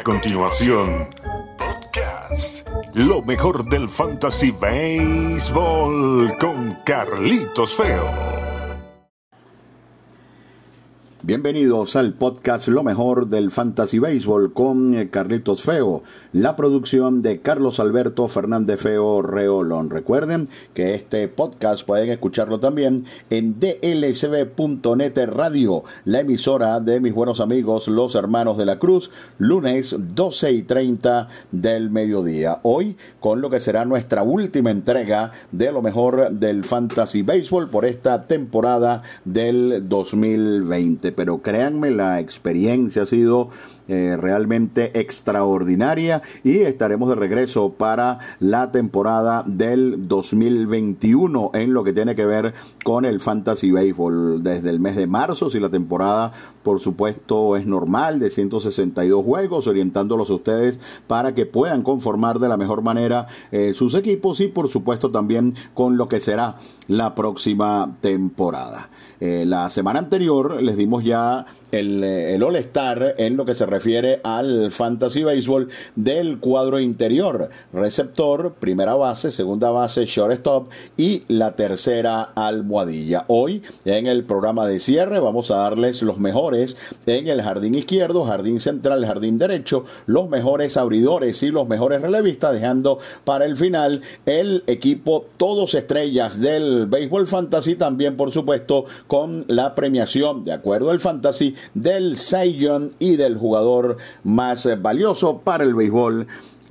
A continuación, podcast. Lo mejor del Fantasy Baseball con Carlitos Feo. Bienvenidos al podcast Lo mejor del Fantasy Baseball con eh, Carlitos Feo, la producción de Carlos Alberto Fernández Feo Reolón. Recuerden que este podcast pueden escucharlo también en dlcb.net radio, la emisora de mis buenos amigos los hermanos de la Cruz, lunes 12 y 30 del mediodía. Hoy con lo que será nuestra última entrega de lo mejor del Fantasy Baseball por esta temporada del 2020 pero créanme, la experiencia ha sido eh, realmente extraordinaria y estaremos de regreso para la temporada del 2021 en lo que tiene que ver con el Fantasy Baseball desde el mes de marzo, si la temporada por supuesto es normal de 162 juegos, orientándolos a ustedes para que puedan conformar de la mejor manera eh, sus equipos y por supuesto también con lo que será la próxima temporada. Eh, la semana anterior les dimos ya el, el All-Star en lo que se refiere al Fantasy Baseball del cuadro interior. Receptor, primera base, segunda base, shortstop y la tercera almohadilla. Hoy en el programa de cierre vamos a darles los mejores en el jardín izquierdo, jardín central, jardín derecho, los mejores abridores y los mejores relevistas, dejando para el final el equipo todos estrellas del béisbol fantasy, también por supuesto con la premiación de acuerdo al fantasy del Sion y del jugador más valioso para el béisbol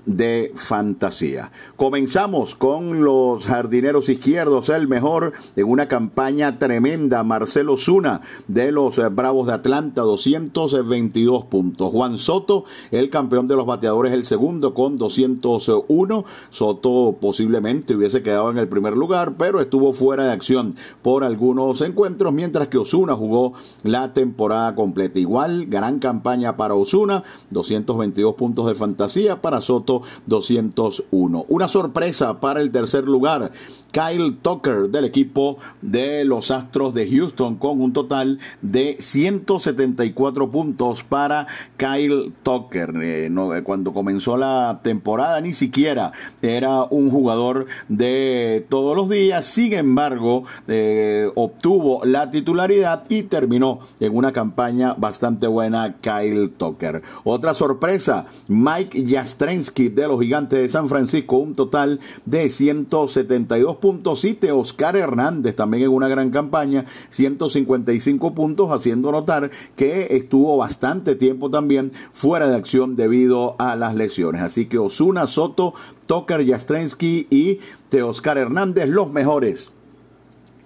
de fantasía. Comenzamos con los jardineros izquierdos, el mejor en una campaña tremenda, Marcelo Zuna de los Bravos de Atlanta, 222 puntos. Juan Soto, el campeón de los bateadores, el segundo con 201. Soto posiblemente hubiese quedado en el primer lugar, pero estuvo fuera de acción por algunos encuentros, mientras que Osuna jugó la temporada completa. Igual, gran campaña para Osuna, 222 puntos de fantasía, para Soto 201. Una sorpresa para el tercer lugar. Kyle Tucker del equipo de los Astros de Houston con un total de 174 puntos para Kyle Tucker. Eh, eh, cuando comenzó la temporada ni siquiera era un jugador de todos los días, sin embargo eh, obtuvo la titularidad y terminó en una campaña bastante buena Kyle Tucker. Otra sorpresa, Mike Jastrensky de los Gigantes de San Francisco, un total de 172 puntos. Y Oscar Hernández también en una gran campaña, 155 puntos, haciendo notar que estuvo bastante tiempo también fuera de acción debido a las lesiones. Así que Osuna, Soto, Tucker, Jastrensky y Oscar Hernández, los mejores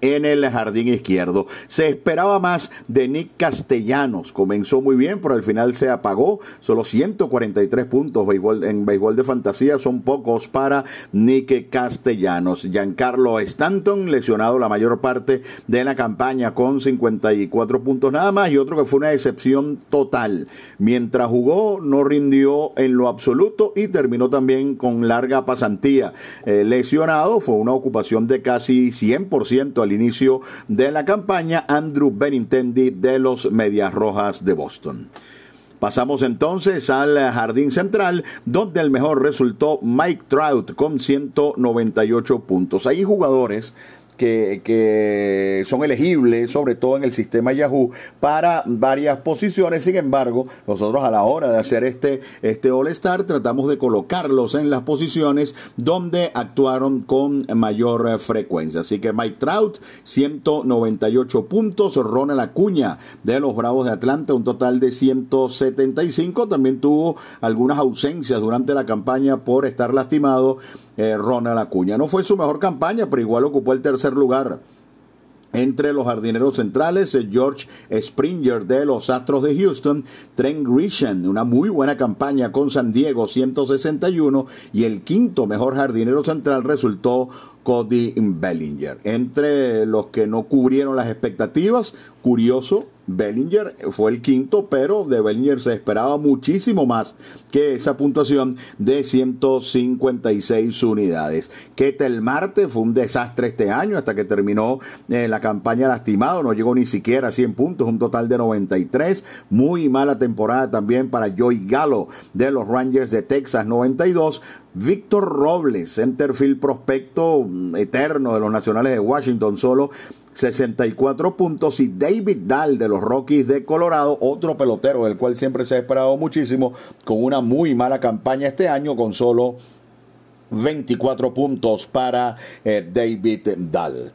en el jardín izquierdo. Se esperaba más de Nick Castellanos. Comenzó muy bien, pero al final se apagó. Solo 143 puntos en béisbol de fantasía son pocos para Nick Castellanos. Giancarlo Stanton, lesionado la mayor parte de la campaña con 54 puntos nada más. Y otro que fue una excepción total. Mientras jugó, no rindió en lo absoluto y terminó también con larga pasantía. Eh, lesionado, fue una ocupación de casi 100% al inicio de la campaña Andrew Benintendi de los Medias Rojas de Boston. Pasamos entonces al jardín central, donde el mejor resultó Mike Trout con 198 puntos. Hay jugadores que, son elegibles, sobre todo en el sistema Yahoo, para varias posiciones. Sin embargo, nosotros a la hora de hacer este, este All-Star tratamos de colocarlos en las posiciones donde actuaron con mayor frecuencia. Así que Mike Trout, 198 puntos. Ronald Acuña de los Bravos de Atlanta, un total de 175. También tuvo algunas ausencias durante la campaña por estar lastimado eh, Ronald Acuña. No fue su mejor campaña, pero igual ocupó el tercer lugar. Entre los jardineros centrales, eh, George Springer de los Astros de Houston, Trent Grisham, una muy buena campaña con San Diego, 161, y el quinto mejor jardinero central resultó Cody Bellinger. Entre los que no cubrieron las expectativas, curioso, Bellinger fue el quinto, pero de Bellinger se esperaba muchísimo más que esa puntuación de 156 unidades. Ketel Marte fue un desastre este año hasta que terminó eh, la campaña lastimado, no llegó ni siquiera a 100 puntos, un total de 93. Muy mala temporada también para Joey Gallo de los Rangers de Texas, 92. Víctor Robles, centerfield prospecto mm, eterno de los Nacionales de Washington, solo 64 puntos y David Dahl de los Rockies de Colorado, otro pelotero del cual siempre se ha esperado muchísimo, con una muy mala campaña este año con solo 24 puntos para eh, David Dahl.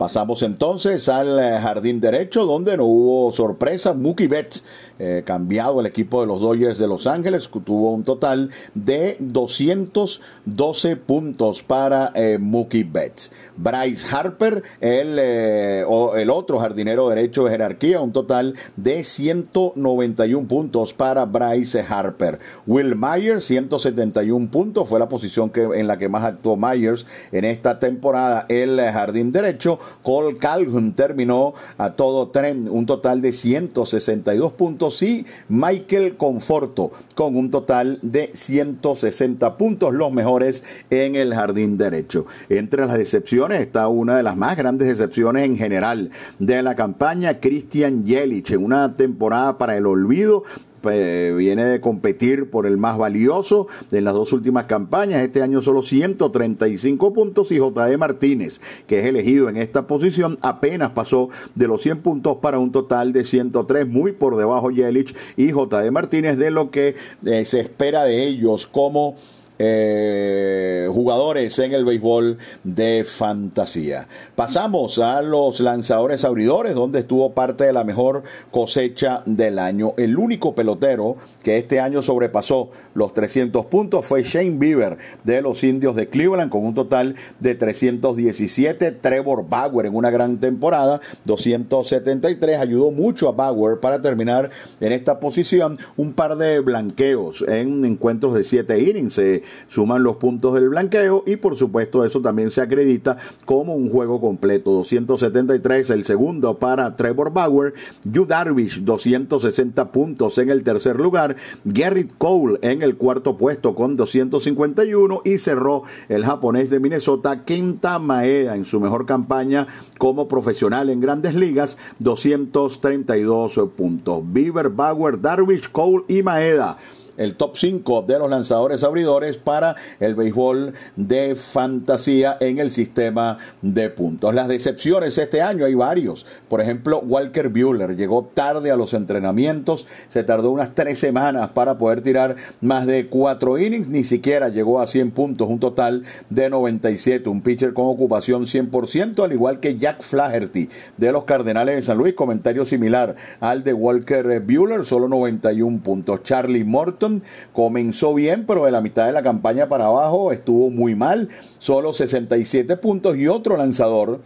Pasamos entonces al eh, jardín derecho donde no hubo sorpresa. Mookie Betts eh, cambiado el equipo de los Dodgers de Los Ángeles, tuvo un total de 212 puntos para eh, Mookie Betts. Bryce Harper, el, eh, el otro jardinero derecho de jerarquía, un total de 191 puntos para Bryce Harper. Will Myers, 171 puntos, fue la posición que, en la que más actuó Myers en esta temporada. El jardín derecho, Cole Calhoun terminó a todo tren, un total de 162 puntos sí, Michael Conforto con un total de 160 puntos, los mejores en el jardín derecho. Entre las decepciones está una de las más grandes decepciones en general de la campaña, Christian Jelic, en una temporada para el olvido, viene de competir por el más valioso en las dos últimas campañas. Este año solo 135 puntos y J.D. Martínez, que es elegido en esta posición, apenas pasó de los 100 puntos para un total de 103, muy por debajo Yelich y J.D. Martínez de lo que eh, se espera de ellos como eh, jugadores en el béisbol de fantasía. Pasamos a los lanzadores abridores, donde estuvo parte de la mejor cosecha del año. El único pelotero que este año sobrepasó los 300 puntos fue Shane Bieber de los Indios de Cleveland, con un total de 317. Trevor Bauer en una gran temporada, 273. Ayudó mucho a Bauer para terminar en esta posición. Un par de blanqueos en encuentros de 7 innings. Eh, suman los puntos del blanqueo y por supuesto eso también se acredita como un juego completo. 273 el segundo para Trevor Bauer, Yu Darvish 260 puntos en el tercer lugar, Garrett Cole en el cuarto puesto con 251 y cerró el japonés de Minnesota Kenta Maeda en su mejor campaña como profesional en grandes ligas 232 puntos. Bieber, Bauer, Darvish, Cole y Maeda el top 5 de los lanzadores abridores para el béisbol de fantasía en el sistema de puntos. Las decepciones este año hay varios. Por ejemplo, Walker Bueller llegó tarde a los entrenamientos, se tardó unas tres semanas para poder tirar más de cuatro innings, ni siquiera llegó a 100 puntos, un total de 97, un pitcher con ocupación 100%, al igual que Jack Flaherty de los Cardenales de San Luis, comentario similar al de Walker Bueller, solo 91 puntos. Charlie Morton comenzó bien, pero de la mitad de la campaña para abajo estuvo muy mal, solo 67 puntos y otro lanzador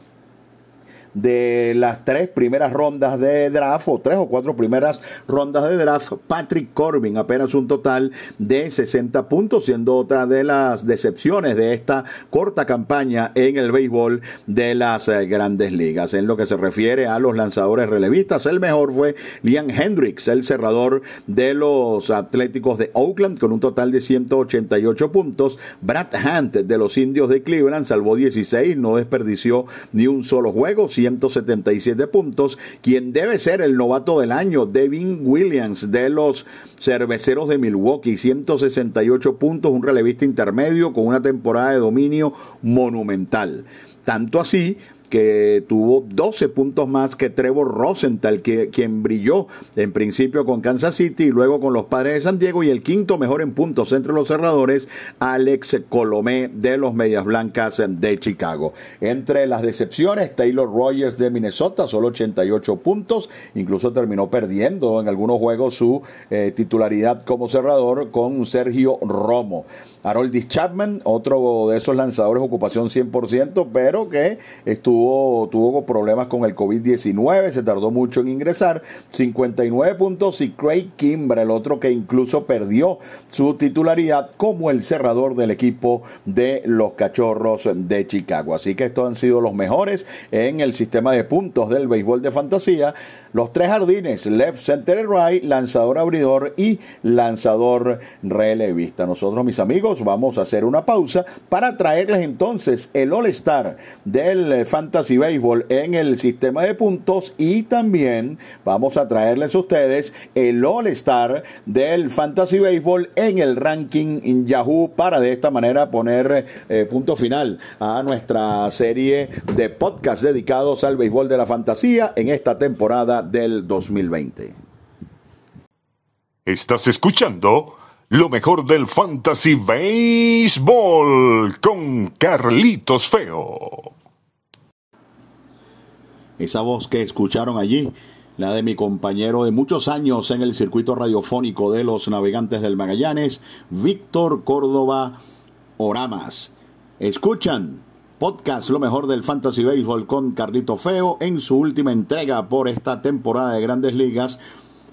de las tres primeras rondas de draft o tres o cuatro primeras rondas de draft, Patrick Corbin apenas un total de 60 puntos, siendo otra de las decepciones de esta corta campaña en el béisbol de las eh, grandes ligas. En lo que se refiere a los lanzadores relevistas, el mejor fue Liam Hendricks, el cerrador de los Atléticos de Oakland, con un total de 188 puntos. Brad Hunt de los Indios de Cleveland salvó 16, no desperdició ni un solo juego, 177 puntos. Quien debe ser el novato del año, Devin Williams de los Cerveceros de Milwaukee, 168 puntos, un relevista intermedio con una temporada de dominio monumental. Tanto así que tuvo 12 puntos más que Trevor Rosenthal, que, quien brilló en principio con Kansas City y luego con los Padres de San Diego, y el quinto mejor en puntos entre los cerradores, Alex Colomé de los Medias Blancas de Chicago. Entre las decepciones, Taylor Rogers de Minnesota, solo 88 puntos, incluso terminó perdiendo en algunos juegos su eh, titularidad como cerrador con Sergio Romo. Harold Chapman, otro de esos lanzadores ocupación 100%, pero que estuvo tuvo, problemas con el COVID-19, se tardó mucho en ingresar. 59 puntos y Craig Kimber, el otro que incluso perdió su titularidad como el cerrador del equipo de los Cachorros de Chicago. Así que estos han sido los mejores en el sistema de puntos del béisbol de fantasía. Los tres jardines, left, center y right, lanzador abridor y lanzador relevista. Nosotros, mis amigos, vamos a hacer una pausa para traerles entonces el All-Star del Fantasy Baseball en el sistema de puntos y también vamos a traerles a ustedes el All-Star del Fantasy Baseball en el ranking Yahoo para de esta manera poner eh, punto final a nuestra serie de podcasts dedicados al béisbol de la fantasía en esta temporada del 2020. Estás escuchando lo mejor del Fantasy Baseball con Carlitos Feo. Esa voz que escucharon allí, la de mi compañero de muchos años en el circuito radiofónico de los navegantes del Magallanes, Víctor Córdoba Oramas. Escuchan podcast Lo mejor del Fantasy Baseball con Carlito Feo en su última entrega por esta temporada de Grandes Ligas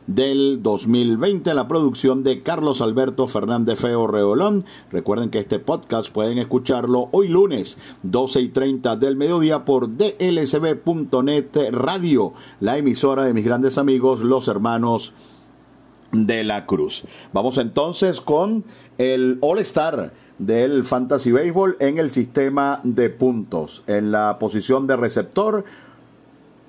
del 2020, la producción de Carlos Alberto Fernández Feo Reolón. Recuerden que este podcast pueden escucharlo hoy lunes 12 y 30 del mediodía por dlcb.net Radio, la emisora de mis grandes amigos, los hermanos de la Cruz. Vamos entonces con el All Star del Fantasy Baseball en el sistema de puntos. En la posición de receptor,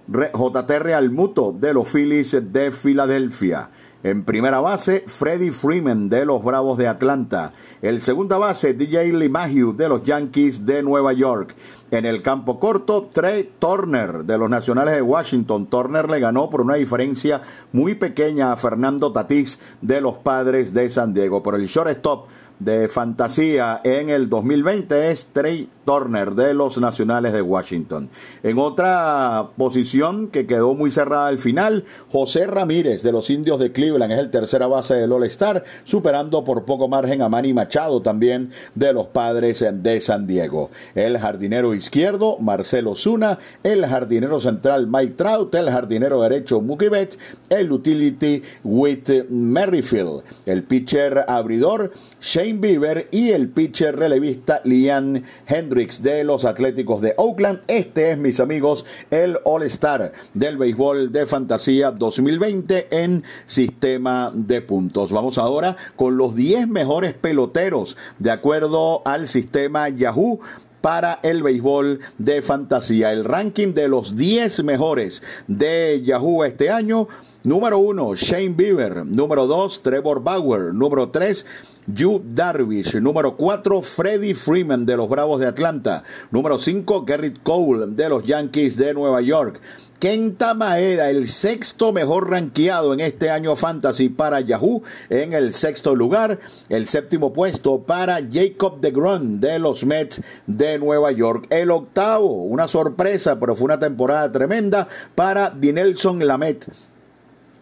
JT Realmuto de los Phillies de Filadelfia. En primera base, Freddie Freeman de los Bravos de Atlanta. El segunda base, DJ LeMahieu de los Yankees de Nueva York. En el campo corto, Trey Turner de los Nacionales de Washington. Turner le ganó por una diferencia muy pequeña a Fernando Tatís de los Padres de San Diego. Por el shortstop, de fantasía en el 2020 es Trey Turner de los Nacionales de Washington. En otra posición que quedó muy cerrada al final, José Ramírez de los Indios de Cleveland es el tercera base del All-Star, superando por poco margen a Manny Machado también de los Padres de San Diego. El jardinero izquierdo, Marcelo Zuna, el jardinero central, Mike Trout, el jardinero derecho, Mookie Betts, el utility, Whit Merrifield, el pitcher abridor, Shane Bieber y el pitcher relevista Liam Hendricks de los Atléticos de Oakland. Este es, mis amigos, el All-Star del béisbol de fantasía 2020 en sistema de puntos. Vamos ahora con los 10 mejores peloteros de acuerdo al sistema Yahoo para el béisbol de fantasía. El ranking de los 10 mejores de Yahoo este año. Número 1, Shane Bieber. Número 2, Trevor Bauer. Número 3, Yu Darvish. Número 4, Freddie Freeman de los Bravos de Atlanta. Número 5, Garrett Cole de los Yankees de Nueva York. Kenta Maeda, el sexto mejor rankeado en este año fantasy para Yahoo, en el sexto lugar. El séptimo puesto para Jacob DeGrom de los Mets de Nueva York. El octavo, una sorpresa, pero fue una temporada tremenda para Dinelson Lamet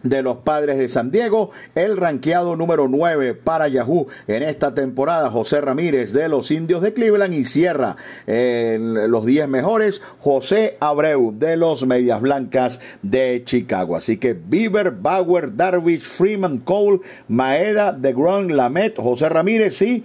de los Padres de San Diego, el ranqueado número 9 para Yahoo en esta temporada, José Ramírez de los Indios de Cleveland y cierra en los 10 mejores, José Abreu de los Medias Blancas de Chicago. Así que Bieber, Bauer, Darvish, Freeman, Cole, Maeda, DeGrom, Lamet, José Ramírez y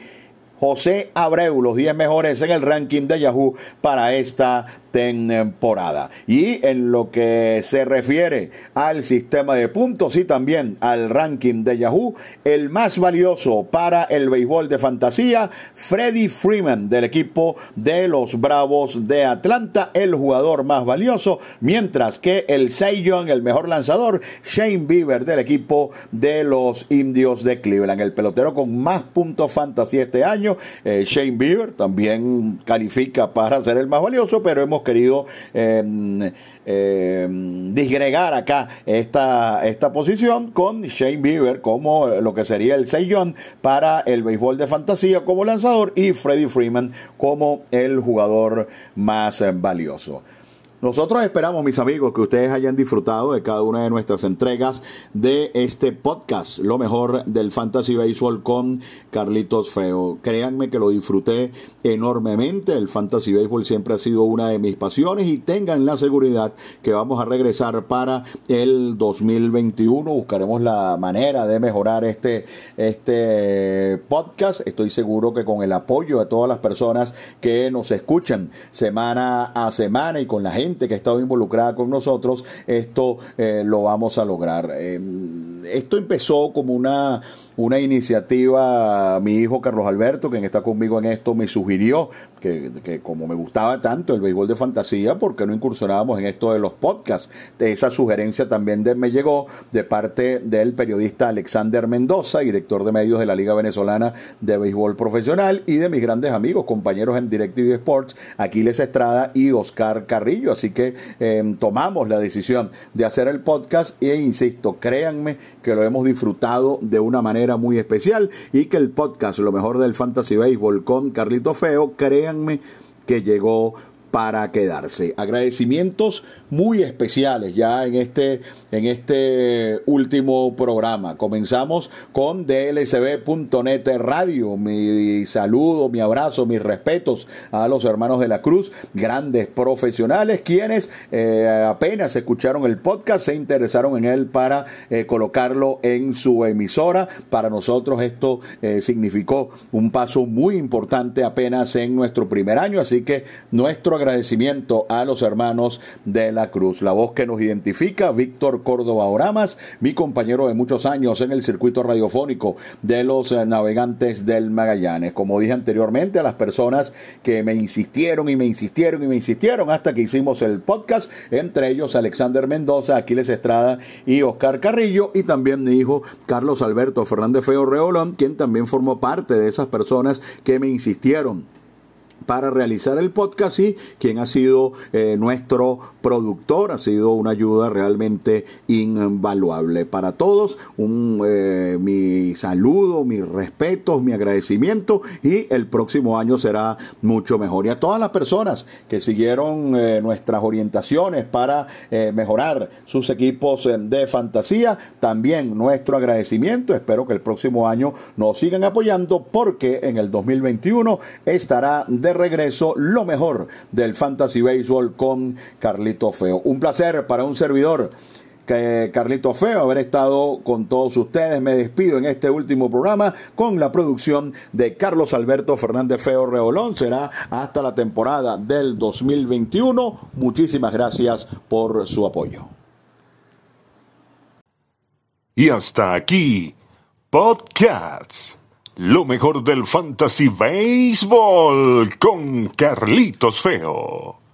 José Abreu, los 10 mejores en el ranking de Yahoo para esta temporada. Y en lo que se refiere al sistema de puntos y también al ranking de Yahoo, el más valioso para el béisbol de fantasía, Freddie Freeman del equipo de los Bravos de Atlanta, el jugador más valioso, mientras que el Young, el mejor lanzador, Shane Bieber del equipo de los Indios de Cleveland, el pelotero con más puntos fantasía este año. Eh, Shane Bieber también califica para ser el más valioso, pero hemos querido eh, disgregar acá esta, esta posición con Shane Bieber como lo que sería el sellón para el béisbol de fantasía como lanzador y Freddie Freeman como el jugador más valioso. Nosotros esperamos, mis amigos, que ustedes hayan disfrutado de cada una de nuestras entregas de este podcast, lo mejor del Fantasy Baseball con Carlitos Feo. Créanme que lo disfruté enormemente. El Fantasy Baseball siempre ha sido una de mis pasiones y tengan la seguridad que vamos a regresar para el 2021. Buscaremos la manera de mejorar este, este podcast. Estoy seguro que con el apoyo de todas las personas que nos escuchan semana a semana y con la gente que ha estado involucrada con nosotros, esto eh, lo vamos a lograr. Eh, esto empezó como una, una iniciativa, mi hijo Carlos Alberto, quien está conmigo en esto, me sugirió que, que como me gustaba tanto el béisbol de fantasía, ¿por qué no incursionábamos en esto de los podcasts? Esa sugerencia también me llegó de parte del periodista Alexander Mendoza, director de medios de la Liga Venezolana de Béisbol Profesional, y de mis grandes amigos, compañeros en DirecTV Sports, Aquiles Estrada y Oscar Carrillo. Así que eh, tomamos la decisión de hacer el podcast e insisto, créanme que lo hemos disfrutado de una manera muy especial y que el podcast, lo mejor del Fantasy Baseball con Carlito Feo, créanme que llegó para quedarse. Agradecimientos muy especiales ya en este, en este último programa. Comenzamos con dlcb.net Radio. Mi saludo, mi abrazo, mis respetos a los hermanos de la Cruz, grandes profesionales, quienes eh, apenas escucharon el podcast, se interesaron en él para eh, colocarlo en su emisora. Para nosotros esto eh, significó un paso muy importante apenas en nuestro primer año, así que nuestro agradecimiento a los hermanos de la Cruz. La voz que nos identifica, Víctor Córdoba Oramas, mi compañero de muchos años en el circuito radiofónico de los eh, navegantes del Magallanes. Como dije anteriormente, a las personas que me insistieron y me insistieron y me insistieron hasta que hicimos el podcast, entre ellos Alexander Mendoza, Aquiles Estrada y Oscar Carrillo, y también mi hijo Carlos Alberto Fernández Feo Reolón, quien también formó parte de esas personas que me insistieron para realizar el podcast y quien ha sido eh, nuestro productor, ha sido una ayuda realmente invaluable. Para todos, un, eh, mi saludo, mis respetos, mi agradecimiento y el próximo año será mucho mejor. Y a todas las personas que siguieron eh, nuestras orientaciones para mejorar sus equipos de fantasía, también nuestro agradecimiento. Espero que el próximo año nos sigan apoyando porque en el 2021 estará de regreso lo mejor del Fantasy Baseball con Carlito Feo. Un placer para un servidor. Que Carlito Feo, haber estado con todos ustedes. Me despido en este último programa con la producción de Carlos Alberto Fernández Feo Reolón. Será hasta la temporada del 2021. Muchísimas gracias por su apoyo. Y hasta aquí, Podcasts. Lo mejor del fantasy baseball con Carlitos Feo.